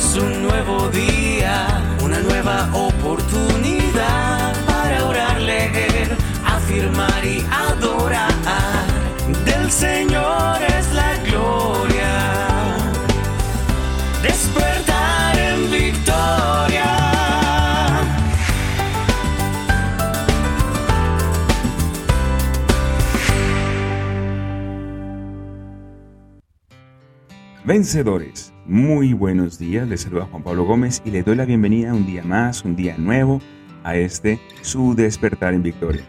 es un nuevo día, una nueva oportunidad para orar, leer, afirmar y adorar. Del Señor es la gloria. Despertar en victoria. Vencedores, muy buenos días. Les saluda Juan Pablo Gómez y les doy la bienvenida un día más, un día nuevo a este su despertar en victoria.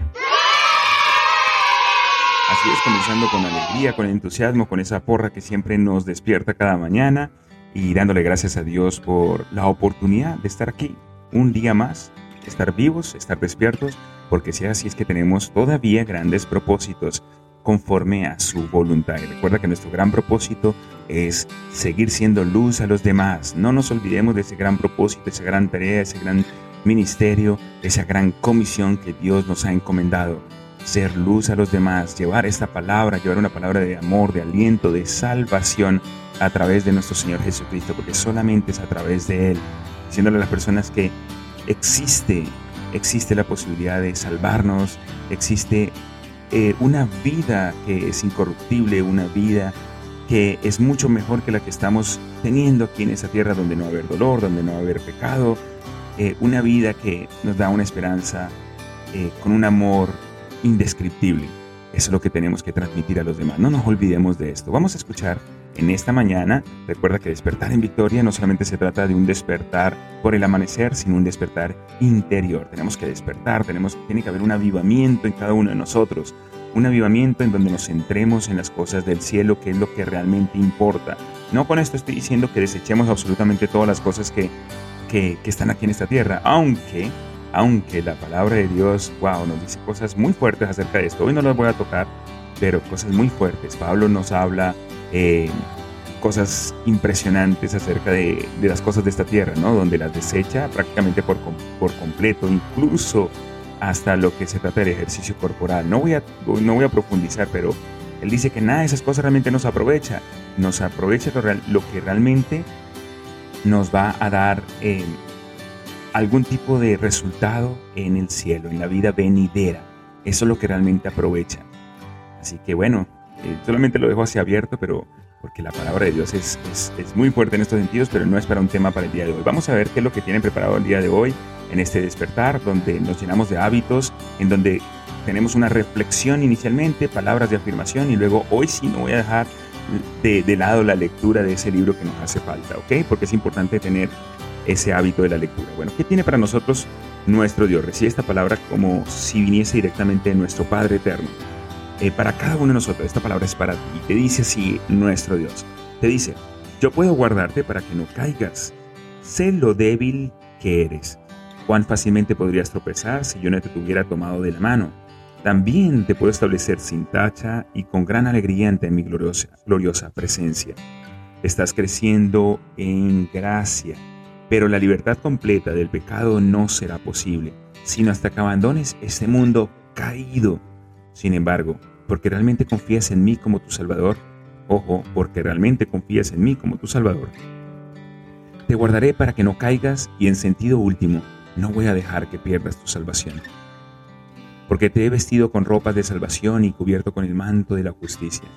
Así es, comenzando con alegría, con entusiasmo, con esa porra que siempre nos despierta cada mañana y dándole gracias a Dios por la oportunidad de estar aquí un día más, estar vivos, estar despiertos, porque si así es que tenemos todavía grandes propósitos conforme a su voluntad. Y recuerda que nuestro gran propósito es seguir siendo luz a los demás. No nos olvidemos de ese gran propósito, esa gran tarea, ese gran ministerio, esa gran comisión que Dios nos ha encomendado. Ser luz a los demás, llevar esta palabra, llevar una palabra de amor, de aliento, de salvación a través de nuestro Señor Jesucristo, porque solamente es a través de Él, diciéndole a las personas que existe, existe la posibilidad de salvarnos, existe eh, una vida que es incorruptible, una vida que es mucho mejor que la que estamos teniendo aquí en esta tierra donde no va a haber dolor, donde no va a haber pecado, eh, una vida que nos da una esperanza eh, con un amor indescriptible. Eso es lo que tenemos que transmitir a los demás. No nos olvidemos de esto. Vamos a escuchar en esta mañana. Recuerda que despertar en victoria no solamente se trata de un despertar por el amanecer, sino un despertar interior. Tenemos que despertar, tenemos, tiene que haber un avivamiento en cada uno de nosotros. Un avivamiento en donde nos centremos en las cosas del cielo, que es lo que realmente importa. No con esto estoy diciendo que desechemos absolutamente todas las cosas que, que, que están aquí en esta tierra, aunque aunque la palabra de Dios, wow, nos dice cosas muy fuertes acerca de esto. Hoy no las voy a tocar, pero cosas muy fuertes. Pablo nos habla eh, cosas impresionantes acerca de, las cosas de esta tierra, ¿no? Donde las desecha prácticamente por, por completo, incluso hasta lo que se trata del ejercicio corporal. No voy, a, no voy a profundizar, pero él dice que nada de esas cosas realmente nos aprovecha. Nos aprovecha lo, que realmente nos va a dar eh, algún tipo de resultado en el cielo, en la vida venidera. Eso es lo que realmente aprovecha. Así que bueno, eh, solamente lo dejo así abierto, pero porque la palabra de Dios es, es, es, muy fuerte en estos sentidos, pero no es para un tema para el día de hoy. Vamos a ver qué es lo que tienen preparado el día de hoy en este despertar, donde nos llenamos de hábitos, en donde tenemos una reflexión inicialmente, palabras de afirmación y luego hoy sí no voy a dejar de, lado la lectura de ese libro que nos hace falta, ¿ok? Porque es importante tener ese hábito de la lectura. Bueno, ¿qué tiene para nosotros nuestro Dios? Recibe esta palabra como si viniese directamente de nuestro Padre Eterno. Eh, para cada uno de nosotros, esta palabra es para ti. Te dice así nuestro Dios. Te dice, yo puedo guardarte para que no caigas. Sé lo débil que eres. Cuán fácilmente podrías tropezar si yo no te tuviera tomado de la mano. También te puedo establecer sin tacha y con gran alegría ante mi gloriosa, presencia. Estás creciendo en gracia pero la libertad completa del pecado no será posible, sino hasta que abandones este mundo caído. Sin embargo, porque realmente confías en mí como tu Salvador, ojo, porque realmente confías en mí como tu Salvador, te guardaré para que no caigas y en sentido último, no voy a dejar que pierdas tu salvación. Porque te he vestido con ropas de salvación y cubierto con el manto de la justicia.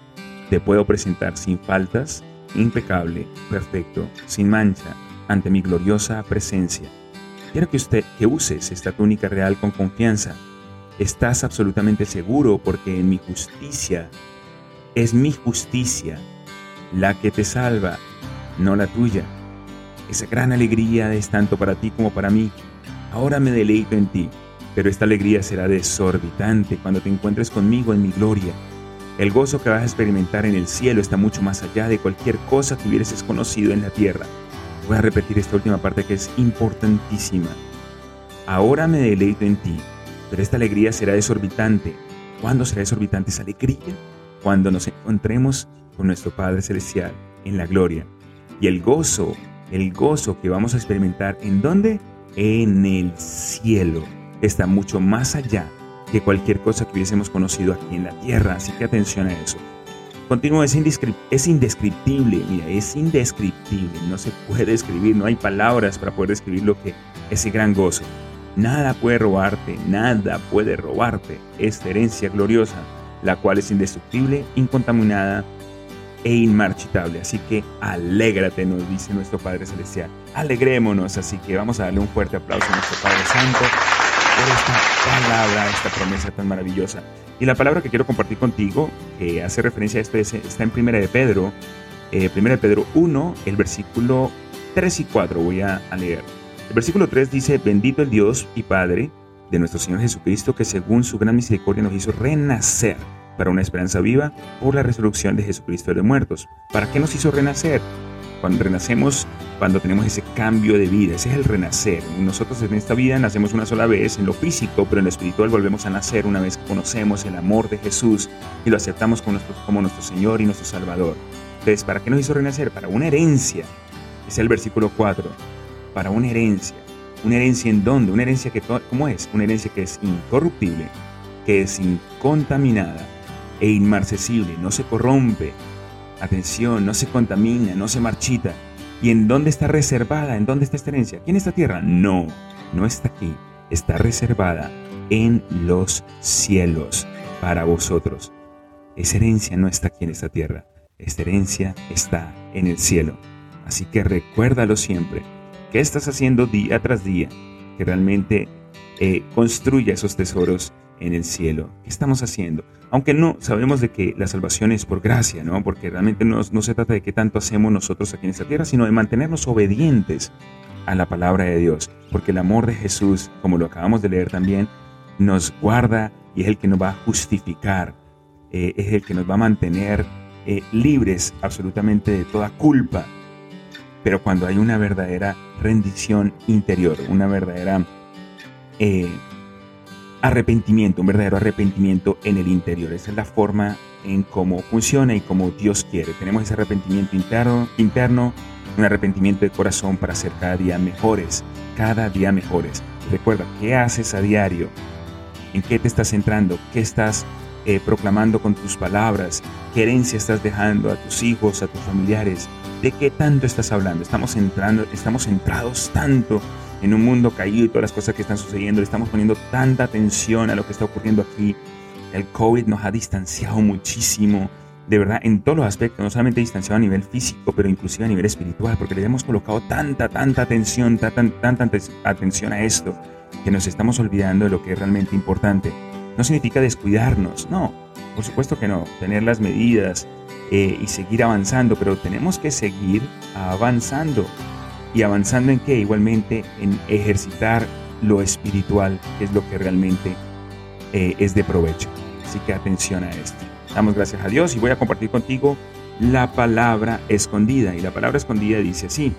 Te puedo presentar sin faltas, impecable, perfecto, sin mancha, ante mi gloriosa presencia. Quiero que usted que uses esta túnica real con confianza. Estás absolutamente seguro porque en mi justicia es mi justicia la que te salva, no la tuya. Esa gran alegría es tanto para ti como para mí. Ahora me deleito en ti, pero esta alegría será desorbitante cuando te encuentres conmigo en mi gloria. El gozo que vas a experimentar en el cielo está mucho más allá de cualquier cosa que hubieras conocido en la tierra. Voy a repetir esta última parte que es importantísima. Ahora me deleito en ti, pero esta alegría será desorbitante. ¿Cuándo será desorbitante esa alegría? Cuando nos encontremos con nuestro Padre Celestial en la gloria. Y el gozo, el gozo que vamos a experimentar, ¿en dónde? En el cielo. Está mucho más allá que cualquier cosa que hubiésemos conocido aquí en la tierra. Así que atención a eso. Continuo, es, es indescriptible, mira, es indescriptible, no se puede escribir, no hay palabras para poder describir lo que ese gran gozo. Nada puede robarte, nada puede robarte esta herencia gloriosa, la cual es indestructible, incontaminada e inmarchitable. Así que alégrate, nos dice nuestro Padre Celestial. Alegrémonos, así que vamos a darle un fuerte aplauso a nuestro Padre Santo por esta palabra, esta promesa tan maravillosa. Y la palabra que quiero compartir contigo, que hace referencia a esto, está en Primera de Pedro, eh, Primera de Pedro 1, el versículo 3 y 4, voy a, a leer. El versículo 3 dice, bendito el Dios y Padre de nuestro Señor Jesucristo, que según su gran misericordia nos hizo renacer para una esperanza viva por la resurrección de Jesucristo de los muertos. ¿Para qué nos hizo renacer? Cuando renacemos, cuando tenemos ese cambio de vida, ese es el renacer. Nosotros en esta vida nacemos una sola vez en lo físico, pero en lo espiritual volvemos a nacer una vez que conocemos el amor de Jesús y lo aceptamos como nuestro, como nuestro Señor y nuestro Salvador. Entonces, ¿para qué nos hizo renacer? Para una herencia. Es el versículo 4. Para una herencia. ¿Una herencia en dónde? Una herencia que, ¿cómo es? Una herencia que es incorruptible, que es incontaminada e inmarcesible, no se corrompe, Atención, no se contamina, no se marchita. ¿Y en dónde está reservada? ¿En dónde está esta herencia? ¿Aquí en esta tierra? No, no está aquí. Está reservada en los cielos para vosotros. Esa herencia no está aquí en esta tierra. Esta herencia está en el cielo. Así que recuérdalo siempre. ¿Qué estás haciendo día tras día? Que realmente eh, construya esos tesoros en el cielo. ¿Qué estamos haciendo? Aunque no sabemos de que la salvación es por gracia, ¿no? Porque realmente no, se trata de qué tanto hacemos nosotros aquí en esta tierra, sino de mantenernos obedientes a la palabra de Dios. Porque el amor de Jesús, como lo acabamos de leer también, nos guarda y es el que nos va a justificar, eh, es el que nos va a mantener eh, libres absolutamente de toda culpa. Pero cuando hay una verdadera rendición interior, una verdadera eh, arrepentimiento, un verdadero arrepentimiento en el interior. Esa es la forma en cómo funciona y cómo Dios quiere. Tenemos ese arrepentimiento interno, interno, un arrepentimiento de corazón para ser cada día mejores, cada día mejores. Recuerda, ¿qué haces a diario? ¿En qué te estás centrando? ¿Qué estás eh, proclamando con tus palabras? ¿Qué herencia estás dejando a tus hijos, a tus familiares? ¿De qué tanto estás hablando? Estamos entrando, estamos centrados tanto en un mundo caído y todas las cosas que están sucediendo, le estamos poniendo tanta atención a lo que está ocurriendo aquí. El COVID nos ha distanciado muchísimo, de verdad, en todos los aspectos, no solamente distanciado a nivel físico, pero inclusive a nivel espiritual, porque le hemos colocado tanta, tanta atención, tanta, tanta atención a esto, que nos estamos olvidando de lo que es realmente importante. No significa descuidarnos, no, por supuesto que no, tener las medidas eh, y seguir avanzando, pero tenemos que seguir avanzando y avanzando en que igualmente en ejercitar lo espiritual, que es lo que realmente eh, es de provecho. Así que atención a esto. Damos gracias a Dios y voy a compartir contigo la palabra escondida. Y la palabra escondida dice así,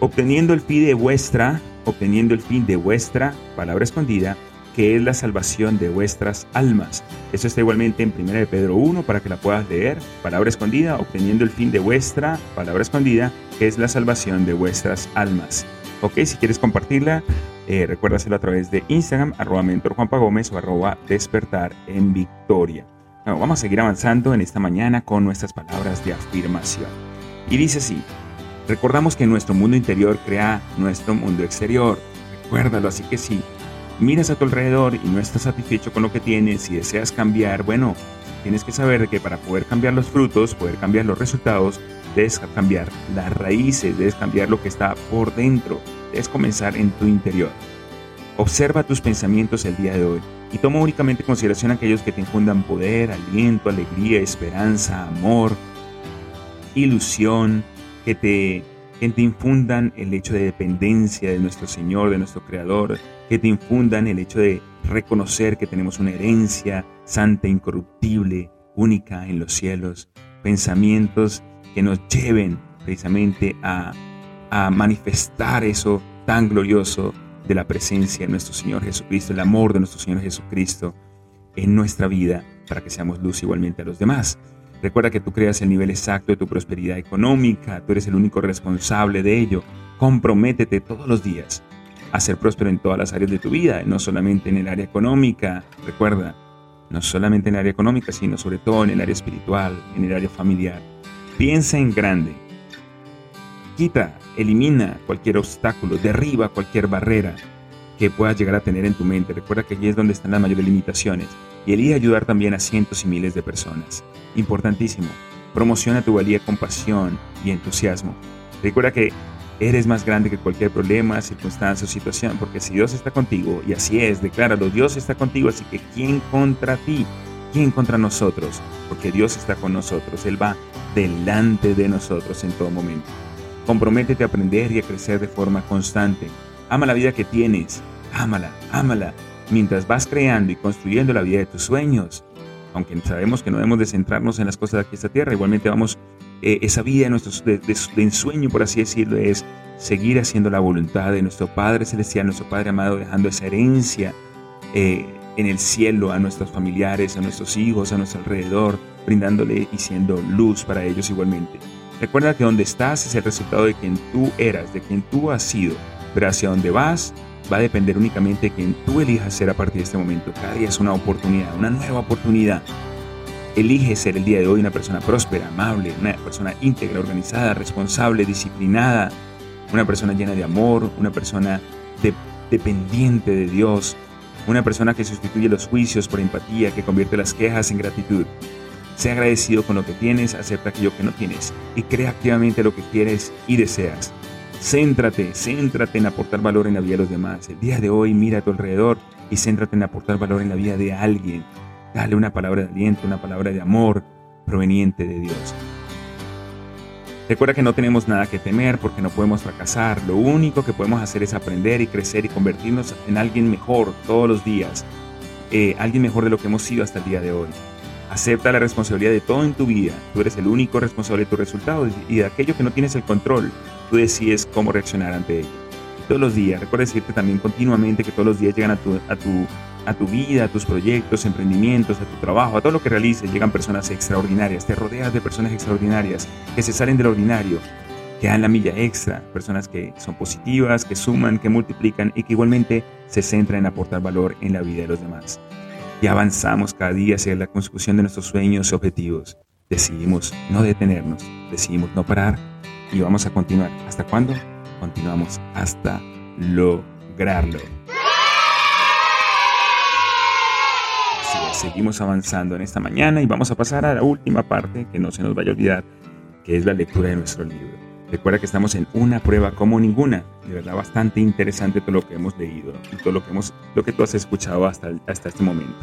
obteniendo el fin de vuestra, obteniendo el fin de vuestra palabra escondida, que es la salvación de vuestras almas. Eso está igualmente en 1 de Pedro 1 para que la puedas leer. Palabra escondida, obteniendo el fin de vuestra palabra escondida, que es la salvación de vuestras almas. Ok, si quieres compartirla, eh, recuérdaselo a través de Instagram, arroba mentor Juanpa Gómez o arroba despertar en victoria. vamos a seguir avanzando en esta mañana con nuestras palabras de afirmación. Y dice así, recordamos que nuestro mundo interior crea nuestro mundo exterior. Recuérdalo, así que sí miras a tu alrededor y no estás satisfecho con lo que tienes y deseas cambiar, bueno, tienes que saber que para poder cambiar los frutos, poder cambiar los resultados, debes cambiar las raíces, debes cambiar lo que está por dentro, debes comenzar en tu interior. Observa tus pensamientos el día de hoy y toma únicamente en consideración aquellos que te infundan poder, aliento, alegría, esperanza, amor, ilusión, que te que te infundan el hecho de dependencia de nuestro Señor, de nuestro Creador, que te infundan el hecho de reconocer que tenemos una herencia santa, incorruptible, única en los cielos, pensamientos que nos lleven precisamente a, a manifestar eso tan glorioso de la presencia de nuestro Señor Jesucristo, el amor de nuestro Señor Jesucristo en nuestra vida, para que seamos luz igualmente a los demás. Recuerda que tú creas el nivel exacto de tu prosperidad económica, tú eres el único responsable de ello. Comprométete todos los días a ser próspero en todas las áreas de tu vida, no solamente en el área económica. Recuerda, no solamente en el área económica, sino sobre todo en el área espiritual, en el área familiar. Piensa en grande. Quita, elimina cualquier obstáculo, derriba cualquier barrera que puedas llegar a tener en tu mente. Recuerda que allí es donde están las mayores limitaciones. Y elige ayudar también a cientos y miles de personas. Importantísimo. Promociona tu valía con pasión y entusiasmo. Recuerda que eres más grande que cualquier problema, circunstancia o situación, porque si Dios está contigo, y así es, decláralo, Dios está contigo, así que ¿quién contra ti? ¿Quién contra nosotros? Porque Dios está con nosotros, Él va delante de nosotros en todo momento. Comprométete a aprender y a crecer de forma constante. Ama la vida que tienes, ámala, ámala, mientras vas creando y construyendo la vida de tus sueños. Aunque sabemos que no debemos de centrarnos en las cosas de aquí esta tierra, igualmente vamos, eh, esa vida de, nuestros, de, ensueño, por así decirlo, es seguir haciendo la voluntad de nuestro Padre Celestial, nuestro Padre amado, dejando esa herencia eh, en el cielo a nuestros familiares, a nuestros hijos, a nuestro alrededor, brindándole y siendo luz para ellos igualmente. Recuerda que donde estás es el resultado de quien tú eras, de quien tú has sido pero hacia dónde vas va a depender únicamente de quien tú elijas ser a partir de este momento. Cada día es una oportunidad, una nueva oportunidad. Elige ser el día de hoy una persona próspera, amable, una persona íntegra, organizada, responsable, disciplinada, una persona llena de amor, una persona dependiente de Dios, una persona que sustituye los juicios por empatía, que convierte las quejas en gratitud. Sea agradecido con lo que tienes, acepta aquello que no tienes y crea activamente lo que quieres y deseas. Céntrate, céntrate en aportar valor en la vida de los demás. El día de hoy mira a tu alrededor y céntrate en aportar valor en la vida de alguien. Dale una palabra de aliento, una palabra de amor proveniente de Dios. Recuerda que no tenemos nada que temer porque no podemos fracasar. Lo único que podemos hacer es aprender y crecer y convertirnos en alguien mejor todos los días. Eh, alguien mejor de lo que hemos sido hasta el día de hoy. Acepta la responsabilidad de todo en tu vida. Tú eres el único responsable de tus resultados y de aquello que no tienes el control tú decides cómo reaccionar ante ello. todos los días, recuerda decirte también continuamente que todos los días llegan a tu, a tu, a tu vida, a tus proyectos, emprendimientos, a tu trabajo, a todo lo que realices, llegan personas extraordinarias, te rodeas de personas extraordinarias que se salen del ordinario, que dan la milla extra, personas que son positivas, que suman, que multiplican y que igualmente se centran en aportar valor en la vida de los demás. Y avanzamos cada día hacia la consecución de nuestros sueños y objetivos. Decidimos no detenernos, decidimos no parar y vamos a continuar. ¿Hasta cuándo? Continuamos hasta lograrlo. seguimos avanzando en esta mañana y vamos a pasar a la última parte que no se nos vaya a olvidar, que es la lectura de nuestro libro. Recuerda que estamos en una prueba como ninguna, de verdad bastante interesante todo lo que hemos leído y todo lo que, hemos, lo que tú has escuchado hasta, hasta este momento.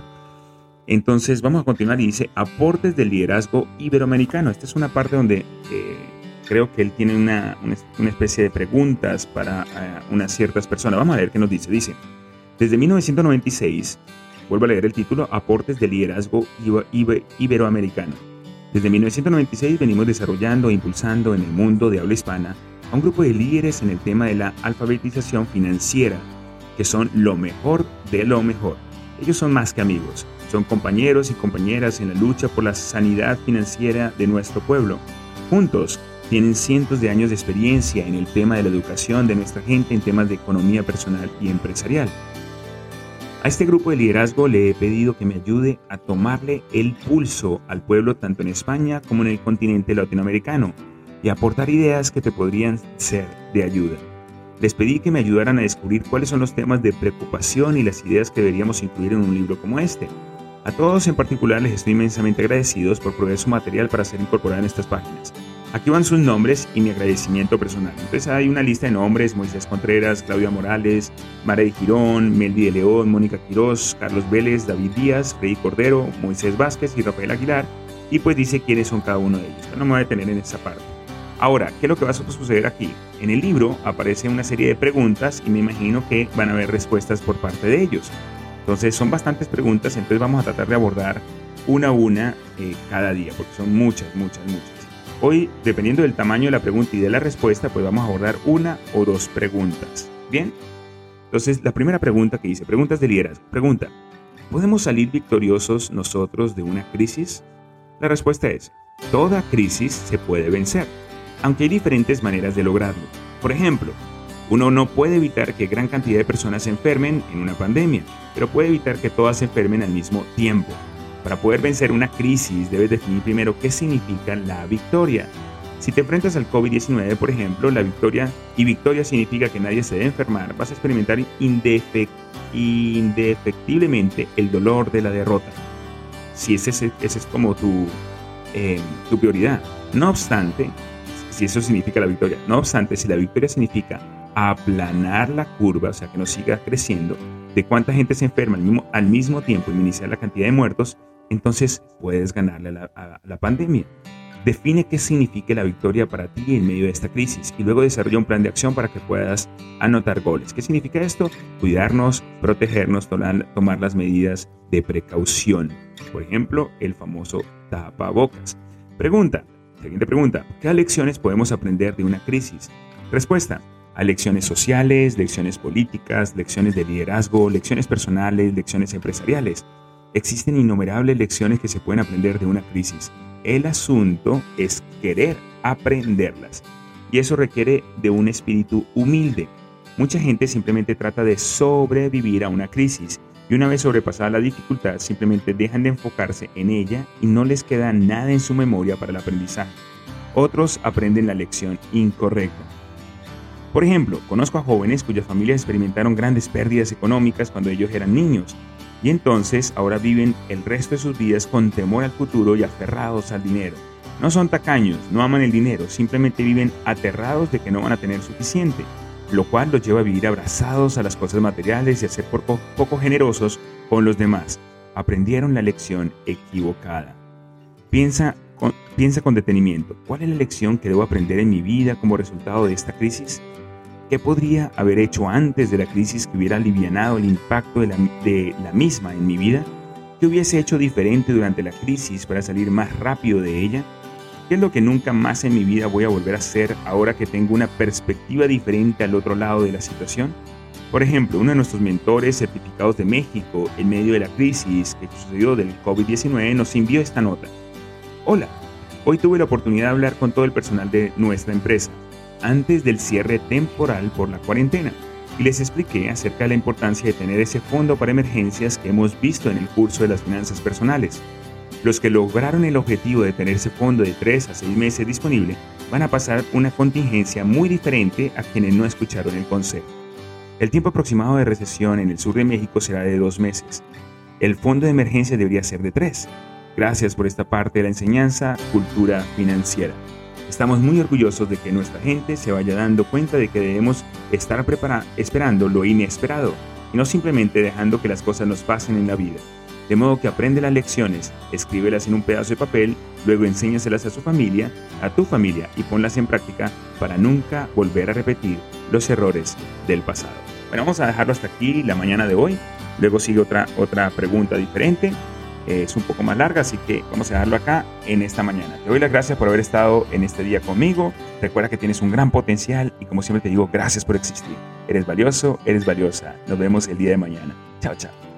Entonces vamos a continuar y dice aportes del liderazgo iberoamericano. Esta es una parte donde eh, creo que él tiene una, una, especie de preguntas para eh, unas ciertas personas. Vamos a ver qué nos dice. Dice, desde 1996, vuelvo a leer el título, Aportes de Liderazgo Iberoamericano. Desde 1996 venimos desarrollando e impulsando en el mundo de habla hispana a un grupo de líderes en el tema de la alfabetización financiera, que son lo mejor de lo mejor. Ellos son más que amigos, son compañeros y compañeras en la lucha por la sanidad financiera de nuestro pueblo. Juntos tienen cientos de años de experiencia en el tema de la educación de nuestra gente en temas de economía personal y empresarial. A este grupo de liderazgo le he pedido que me ayude a tomarle el pulso al pueblo tanto en España como en el continente latinoamericano y aportar ideas que te podrían ser de ayuda. Les pedí que me ayudaran a descubrir cuáles son los temas de preocupación y las ideas que deberíamos incluir en un libro como este. A todos en particular les estoy inmensamente agradecidos por proveer su material para ser incorporado en estas páginas. Aquí van sus nombres y mi agradecimiento personal. Entonces hay una lista de nombres, Moisés Contreras, Claudia Morales, Mara de Girón, Melvi de León, Mónica Quirós, Carlos Vélez, David Díaz, Freddy Cordero, Moisés Vázquez y Rafael Aguilar. Y pues dice quiénes son cada uno de ellos. Pero no me voy a detener en esa parte. Ahora, ¿qué es lo que va a suceder aquí? En el libro aparece una serie de preguntas y me imagino que van a haber respuestas por parte de ellos. Entonces son bastantes preguntas, entonces vamos a tratar de abordar una a una eh, cada día, porque son muchas, muchas, muchas. Hoy, dependiendo del tamaño de la pregunta y de la respuesta, pues vamos a abordar una o dos preguntas. ¿Bien? Entonces, la primera pregunta que dice, preguntas de liderazgo. Pregunta, ¿podemos salir victoriosos nosotros de una crisis? La respuesta es, toda crisis se puede vencer, aunque hay diferentes maneras de lograrlo. Por ejemplo, uno no puede evitar que gran cantidad de personas se enfermen en una pandemia, pero puede evitar que todas se enfermen al mismo tiempo. Para poder vencer una crisis debes definir primero qué significa la victoria. Si te enfrentas al COVID-19, por ejemplo, la victoria, y victoria significa que nadie se debe enfermar, vas a experimentar indefectiblemente el dolor de la derrota. Si ese, es como tu, eh, tu prioridad. No obstante, si eso significa la victoria, no obstante, si la victoria significa aplanar la curva, o sea, que no siga creciendo, de cuánta gente se enferma al mismo, al mismo tiempo y minimizar la cantidad de muertos, entonces puedes ganarle a la pandemia. Define qué significa la victoria para ti en medio de esta crisis y luego desarrolla un plan de acción para que puedas anotar goles. ¿Qué significa esto? Cuidarnos, protegernos, tomar las medidas de precaución. Por ejemplo, el famoso tapabocas. Pregunta, siguiente pregunta, ¿qué lecciones podemos aprender de una crisis? Respuesta, hay lecciones sociales, lecciones políticas, lecciones de liderazgo, lecciones personales, lecciones empresariales. Existen innumerables lecciones que se pueden aprender de una crisis. El asunto es querer aprenderlas. Y eso requiere de un espíritu humilde. Mucha gente simplemente trata de sobrevivir a una crisis y una vez sobrepasada la dificultad simplemente dejan de enfocarse en ella y no les queda nada en su memoria para el aprendizaje. Otros aprenden la lección incorrecta. Por ejemplo, conozco a jóvenes cuyas familias experimentaron grandes pérdidas económicas cuando ellos eran niños y entonces ahora viven el resto de sus vidas con temor al futuro y aferrados al dinero. No son tacaños, no aman el dinero, simplemente viven aterrados de que no van a tener suficiente, lo cual los lleva a vivir abrazados a las cosas materiales y a ser poco, generosos con los demás. Aprendieron la lección equivocada. Piensa piensa con detenimiento, ¿cuál es la lección que debo aprender en mi vida como resultado de esta crisis? ¿Qué podría haber hecho antes de la crisis que hubiera alivianado el impacto de la, misma en mi vida? ¿Qué hubiese hecho diferente durante la crisis para salir más rápido de ella? ¿Qué es lo que nunca más en mi vida voy a volver a hacer ahora que tengo una perspectiva diferente al otro lado de la situación? Por ejemplo, uno de nuestros mentores certificados de México en medio de la crisis que sucedió del COVID-19 nos envió esta nota. Hola, hoy tuve la oportunidad de hablar con todo el personal de nuestra empresa antes del cierre temporal por la cuarentena y les expliqué acerca de la importancia de tener ese fondo para emergencias que hemos visto en el curso de las finanzas personales. Los que lograron el objetivo de tener ese fondo de 3 a 6 meses disponible van a pasar una contingencia muy diferente a quienes no escucharon el consejo. El tiempo aproximado de recesión en el sur de México será de 2 meses. El fondo de emergencia debería ser de 3. Gracias por esta parte de la enseñanza, cultura financiera. Estamos muy orgullosos de que nuestra gente se vaya dando cuenta de que debemos estar esperando lo inesperado y no simplemente dejando que las cosas nos pasen en la vida. De modo que aprende las lecciones, escríbelas en un pedazo de papel, luego enséñaselas a su familia, a tu familia y ponlas en práctica para nunca volver a repetir los errores del pasado. Bueno, vamos a dejarlo hasta aquí la mañana de hoy. Luego sigue otra, otra pregunta diferente es un poco más larga, así que vamos a dejarlo acá en esta mañana. Te doy las gracias por haber estado en este día conmigo. Recuerda que tienes un gran potencial y como siempre te digo, gracias por existir. Eres valioso, eres valiosa. Nos vemos el día de mañana. Chao, chao.